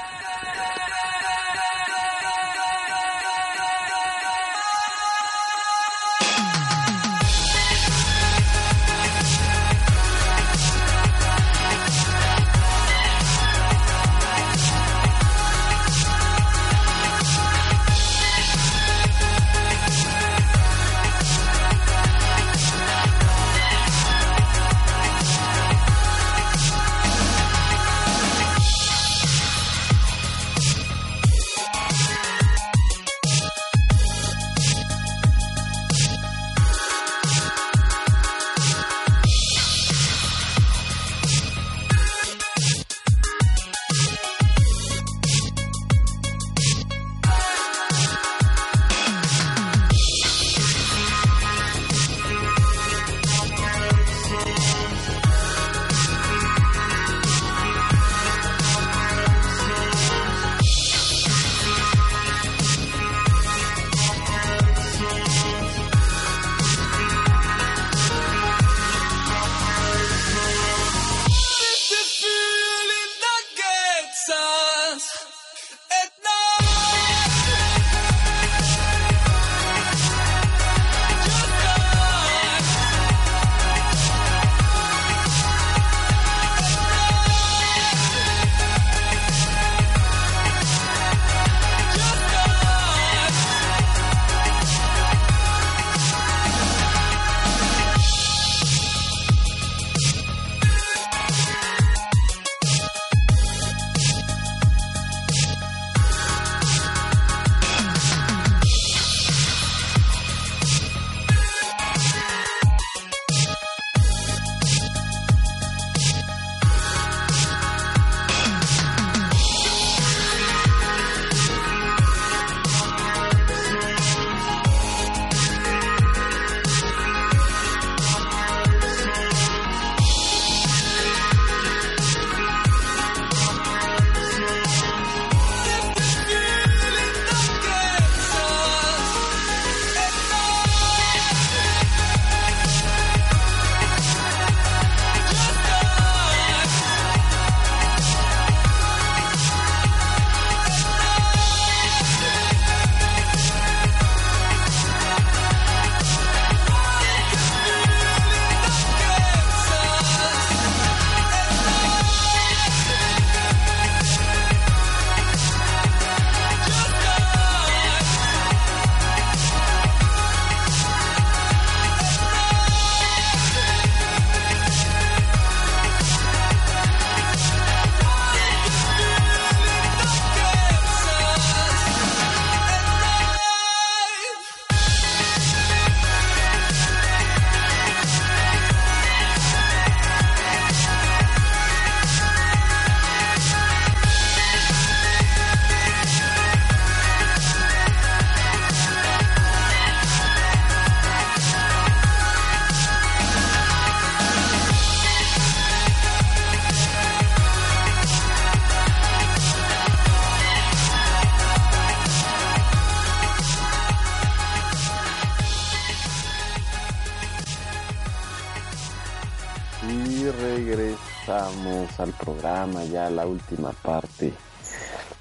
la última parte.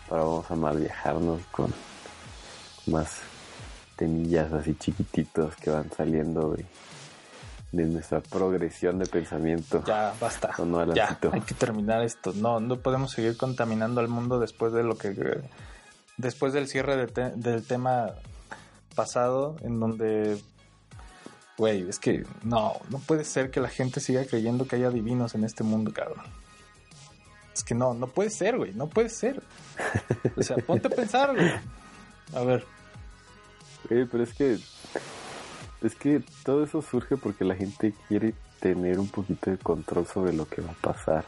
Ahora vamos a mal viajarnos con más temillas así chiquititos que van saliendo de, de nuestra progresión de pensamiento. Ya, basta. No, no, ya, Alancito. hay que terminar esto. No, no podemos seguir contaminando al mundo después de lo que... Después del cierre de te- del tema pasado, en donde... Güey, es que no, no puede ser que la gente siga creyendo que haya divinos en este mundo, cabrón. Es que no, no puede ser, güey, no puede ser. O sea, ponte a pensar, güey. A ver, Oye, pero es que es que todo eso surge porque la gente quiere tener un poquito de control sobre lo que va a pasar.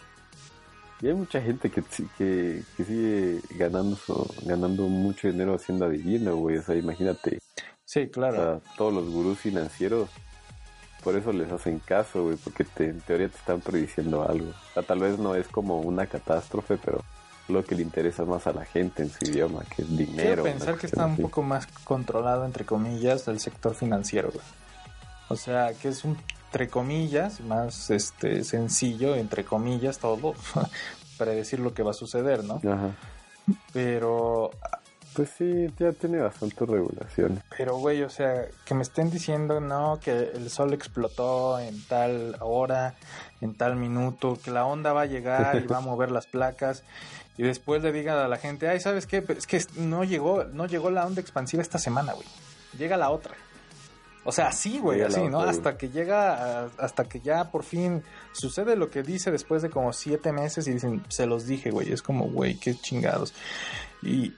Y hay mucha gente que, sí- que, que sigue ganando, su- ganando mucho dinero haciendo adivino, güey. O sea, imagínate, Sí, o claro. sea, todos los gurús financieros, por eso les hacen caso, güey, porque te- en teoría te están prediciendo algo. O sea, tal vez no es como una catástrofe, pero lo que le interesa más a la gente en su idioma, que es dinero. Quiero pensar que está un poco más controlado, entre comillas, del sector financiero, güey. O sea, que es un, entre comillas, más este sencillo, entre comillas, todo, predecir lo que va a suceder, ¿no? Ajá. Pero, Pues sí, ya tiene bastantes regulaciones. pero, güey, o sea, que me estén diciendo, no, que el sol explotó en tal hora, en tal minuto, que la onda va a llegar y va a mover las placas. Y después le digan a la gente, ay, ¿sabes qué? Pero Es que no llegó, no llegó la onda expansiva esta semana, güey. Llega la otra. O sea, así, güey, así, ¿no? otra. Hasta que llega, a- hasta que ya por fin sucede lo que dice después de como siete meses y dicen, se los dije, güey. Es como, güey, qué chingados. Y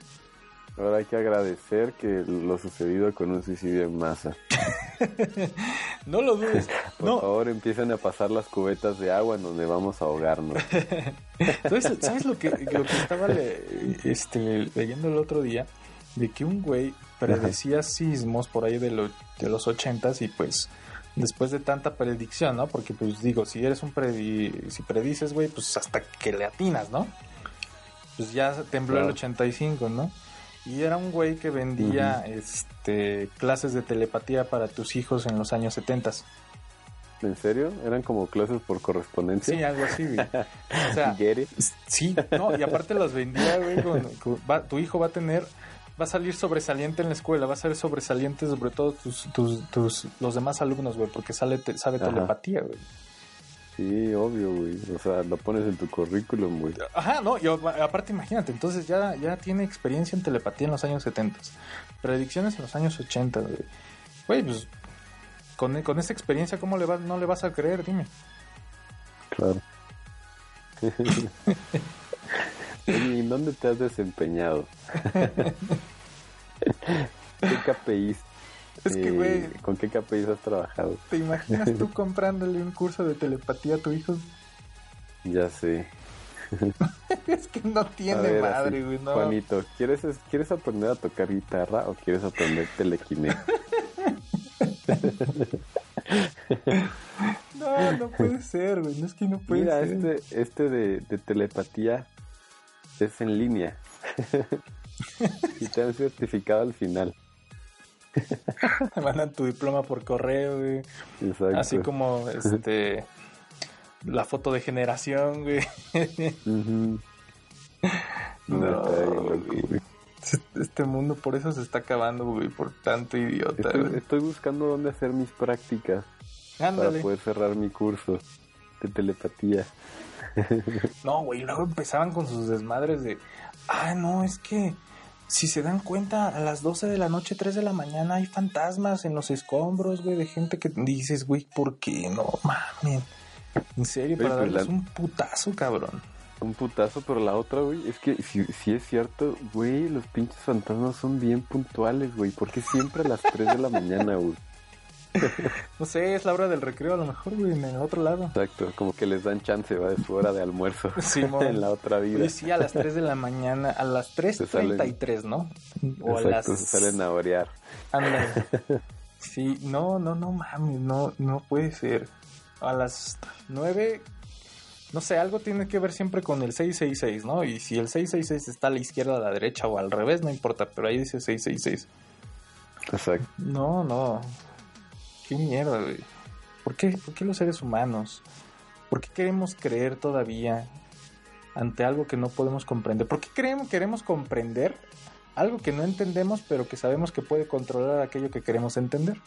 Ahora hay que agradecer que lo sucedido con un suicidio en masa. no lo dudes. Por no, favor, empiecen a pasar las cubetas de agua en donde vamos a ahogarnos. ¿Sabes, sabes lo, que, lo que estaba le- este, leyendo el otro día? De que un güey predecía sismos por ahí de, lo- de los ochentas y pues después de tanta predicción, ¿no? Porque pues digo, si eres un predi si predices, güey, pues hasta que le atinas, ¿no? Pues ya tembló el Claro. 85, ¿no? Y era un güey que vendía este clases de telepatía para tus hijos en los años 70. ¿En serio? ¿Eran como clases por correspondencia? Sí, algo así, güey. O sea? Sí, no, y aparte los vendía, güey, con- con- va- tu hijo va a tener, va a salir sobresaliente en la escuela, va a ser sobresaliente sobre todo tus, tus, tus, los demás alumnos, güey, porque sale, te- sabe Ajá. telepatía, güey. Sí, obvio, güey. O sea, lo pones en tu currículum, güey. Ajá, no, y a- aparte imagínate, entonces ya, ya tiene experiencia en telepatía en los años 70, predicciones en los años 80, güey. Güey, pues, con, con esa experiencia, ¿cómo le vas, no le vas a creer? Dime. Claro. ¿y en dónde te has desempeñado? ¿Qué KPIs? Es que, güey, ¿Con qué KPIs has trabajado? ¿te imaginas tú comprándole un curso de telepatía a tu hijo? Ya sé. Es que no tiene ver, madre, güey, no. Juanito, ¿quieres, ¿quieres aprender a tocar guitarra o quieres aprender telequinesis? No, no puede ser, güey. No es que no puede Mira, ser. este, este de, de telepatía es en línea. y te dan certificado al final. Te mandan tu diploma por correo, güey. Exacto. Así como este la foto de generación, güey. Ujú. No, güey. güey. Este mundo por eso se está acabando, güey, por tanto idiota. Estoy, güey. estoy buscando dónde hacer mis prácticas para Ándale. poder cerrar mi curso de telepatía. No, güey, luego empezaban con sus desmadres de, ah, no, es que si se dan cuenta, a las 12 de la noche, 3 de la mañana hay fantasmas en los escombros, güey, de gente que dices, güey, ¿por qué? No, mames. En serio, Güey, para darles la- un putazo, cabrón. Un putazo, pero la otra, güey, es que si, si es cierto, güey, los pinches fantasmas son bien puntuales, güey. porque siempre a las 3 de la mañana, güey? No sé, es la hora del recreo, a lo mejor, güey, en el otro lado. Exacto, como que les dan chance, va, de su hora de almuerzo Simón. en la otra vida. Oye, sí, a las 3 de la mañana, a las Se salen- 3.33, ¿no? O Exacto, a las... se salen a orear. Ándale. Sí, no, no, no mames, no, no puede ser. A las 9, no sé, algo tiene que ver siempre con el 666, ¿no? Y si el 666 está a la izquierda, a la derecha o al revés, no importa, pero ahí dice 666. Exacto. No, no. Qué mierda, güey. ¿Por qué, ¿Por qué los seres humanos? ¿Por qué queremos creer todavía ante algo que no podemos comprender? ¿Por qué creemos, queremos comprender algo que no entendemos, pero que sabemos que puede controlar aquello que queremos entender?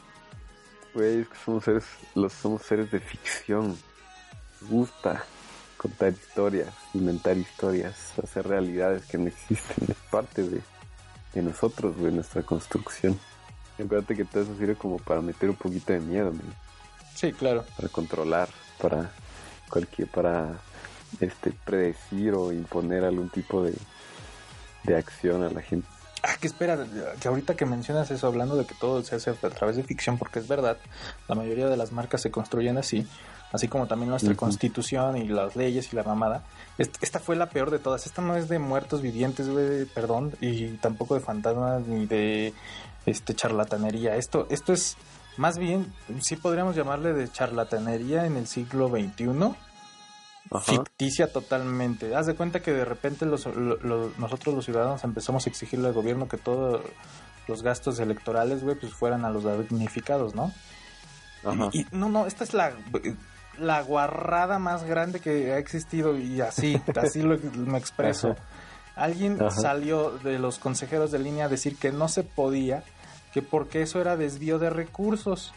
Güey, es que somos seres, los somos seres de ficción. Nos gusta contar historias, inventar historias, hacer realidades que no existen. Es parte de, de nosotros, de nuestra construcción. Acuérdate que todo eso sirve como para meter un poquito de miedo, man, Sí, claro. para controlar, para cualquier, para este predecir o imponer algún tipo de, de acción a la gente. Ah, que espera, que ahorita que mencionas eso, hablando de que todo se hace a través de ficción, porque es verdad, la mayoría de las marcas se construyen así. así como también nuestra constitución y las leyes y la mamada. Est- Esta fue la peor de todas. Esta no es de muertos vivientes, güey, perdón, y tampoco de fantasmas ni de este charlatanería. Esto, esto es más bien, sí podríamos llamarle de charlatanería en el siglo XXI Ajá. ficticia totalmente. Haz de cuenta que de repente los, lo- lo- nosotros los ciudadanos empezamos a exigirle al gobierno que todos los gastos electorales, güey, pues fueran a los damnificados, ¿no? Ajá. Y, no, no, esta es la, la guarrada más grande que ha existido y así, así lo, me expreso. Ajá. Alguien salió de los consejeros de línea a decir que no se podía, que porque eso era desvío de recursos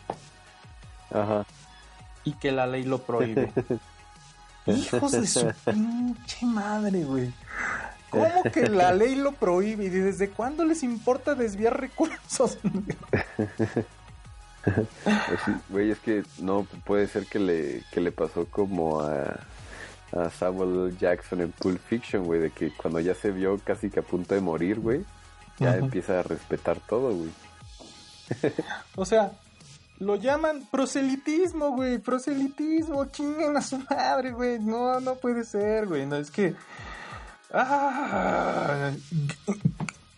Ajá. y que la ley lo prohíbe. Hijos de su pinche madre, güey. ¿Cómo que la ley lo prohíbe? ¿Y desde cuándo les importa desviar recursos? Pues Güey, es que no puede ser que le, que le pasó como a, a Samuel L. Jackson en Pulp Fiction, güey, de que cuando ya se vio casi que a punto de morir, güey, ya empieza a respetar todo, güey. O sea, lo llaman proselitismo, güey. Proselitismo, chinguen a su madre, güey. No, no puede ser, güey. No, es que. Ah,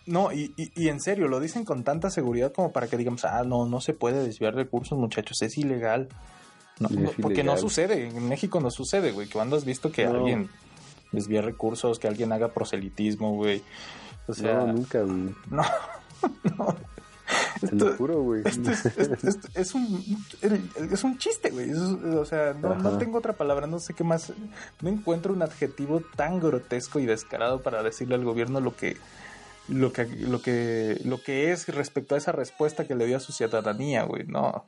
no, y, y- y en serio, lo dicen con tanta seguridad como para que digamos, ah, no, no se puede desviar recursos, muchachos, es ilegal. No, porque no sucede, en México no sucede, güey. Cuando has visto que No. alguien desvía recursos, que alguien haga proselitismo, güey. O sea, no, nunca, güey. no, no. Te Esto- lo juro, güey. esto es, es- es- es un es chiste, güey. O sea, no, tengo otra palabra, no sé qué más. No encuentro un adjetivo tan grotesco y descarado para decirle al gobierno lo que lo que lo que lo que es respecto a esa respuesta que le dio a su ciudadanía, güey. No.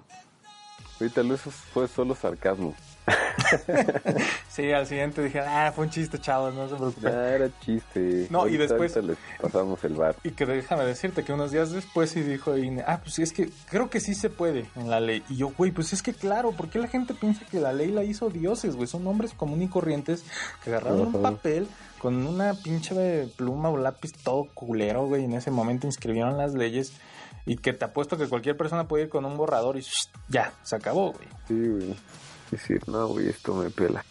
Vez eso fue solo sarcasmo. Sí, al siguiente dije, ah, fue un chiste, chavos, no se preocupen. Ah, era chiste. No, y después- les pasamos el bar. Y que déjame decirte que unos días después sí dijo INE, ah, pues es que creo que sí se puede en la ley. Y yo, güey, pues es que claro, ¿por qué la gente piensa que la ley la hizo dioses, güey? Son hombres comunes y corrientes que agarraron un papel con una pinche pluma o lápiz todo culero, güey, y en ese momento inscribieron las leyes y que te apuesto que cualquier persona puede ir con un borrador y ¡shh! ya, se acabó, güey. Sí, güey. Decir, no, güey, esto me pela.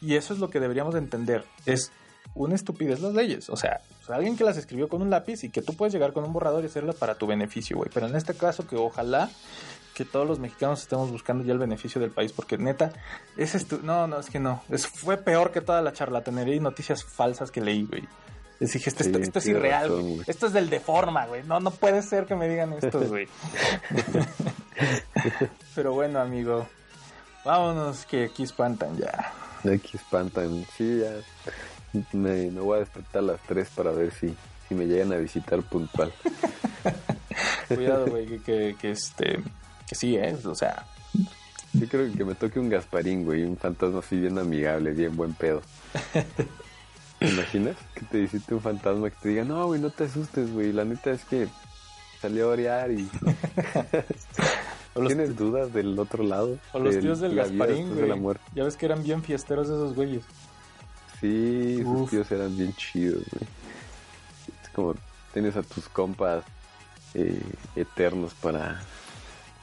Y eso es lo que deberíamos de entender. Es una estupidez las leyes. O sea, alguien que las escribió con un lápiz y que tú puedes llegar con un borrador y hacerlas para tu beneficio, güey. Pero en este caso que ojalá que todos los mexicanos estemos buscando ya el beneficio del país. Porque neta, ese estu no, no, es que no. Es, fue peor que toda la charlatanería y noticias falsas que leí, güey. Les dije, esto, Sí, esto, esto es irreal, razón, güey. Esto es del deforma, güey. No, no puede ser que me digan esto, güey. Pero bueno, amigo. Vámonos, que aquí espantan ya. Aquí espantan. Sí, ya. Me, me voy a despertar a las 3 para ver si, si me llegan a visitar puntual. Cuidado, güey, que, que, que, este, que sí, ¿eh? O sea, Sí, creo que me toque un Gasparín, güey. Un fantasma así bien amigable, bien buen pedo. ¿Te imaginas? Que te visite un fantasma que te diga, no, güey, no te asustes, güey. La neta es que salió a orear y... o los, ¿Tienes dudas del otro lado? o los Del- tíos del Gasparín, después de la güey. muerte. Ya ves que eran bien fiesteros esos güeyes. Sí, sus Uf. tíos eran bien chidos, güey. Es como tienes a tus compas eh, eternos para,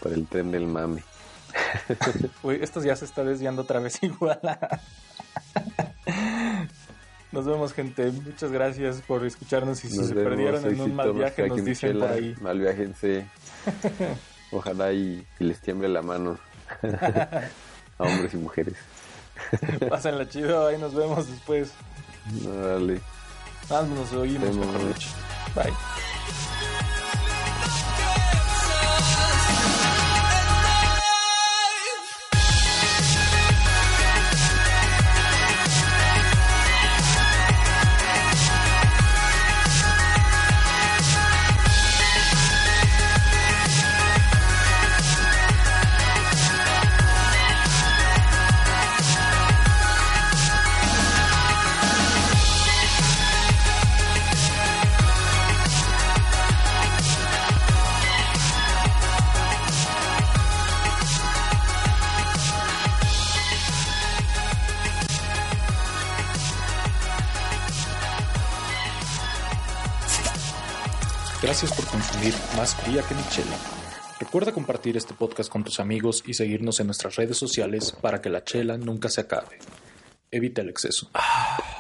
para el tren del mame. Güey, esto ya se está desviando otra vez igual. Nos vemos, gente. Muchas gracias por escucharnos y si Nos se vemos, perdieron en un mal viaje, nos dicen por Michela. ahí. Mal viajense. Ojalá y, y les tiemble la mano a hombres y mujeres. Pásenla chido, ahí nos vemos después. Dale. Vámonos, nos oímos. Bye. Más fría que Michela. Recuerda compartir este podcast con tus amigos y seguirnos en nuestras redes sociales para que la chela nunca se acabe. Evita el exceso. Ah.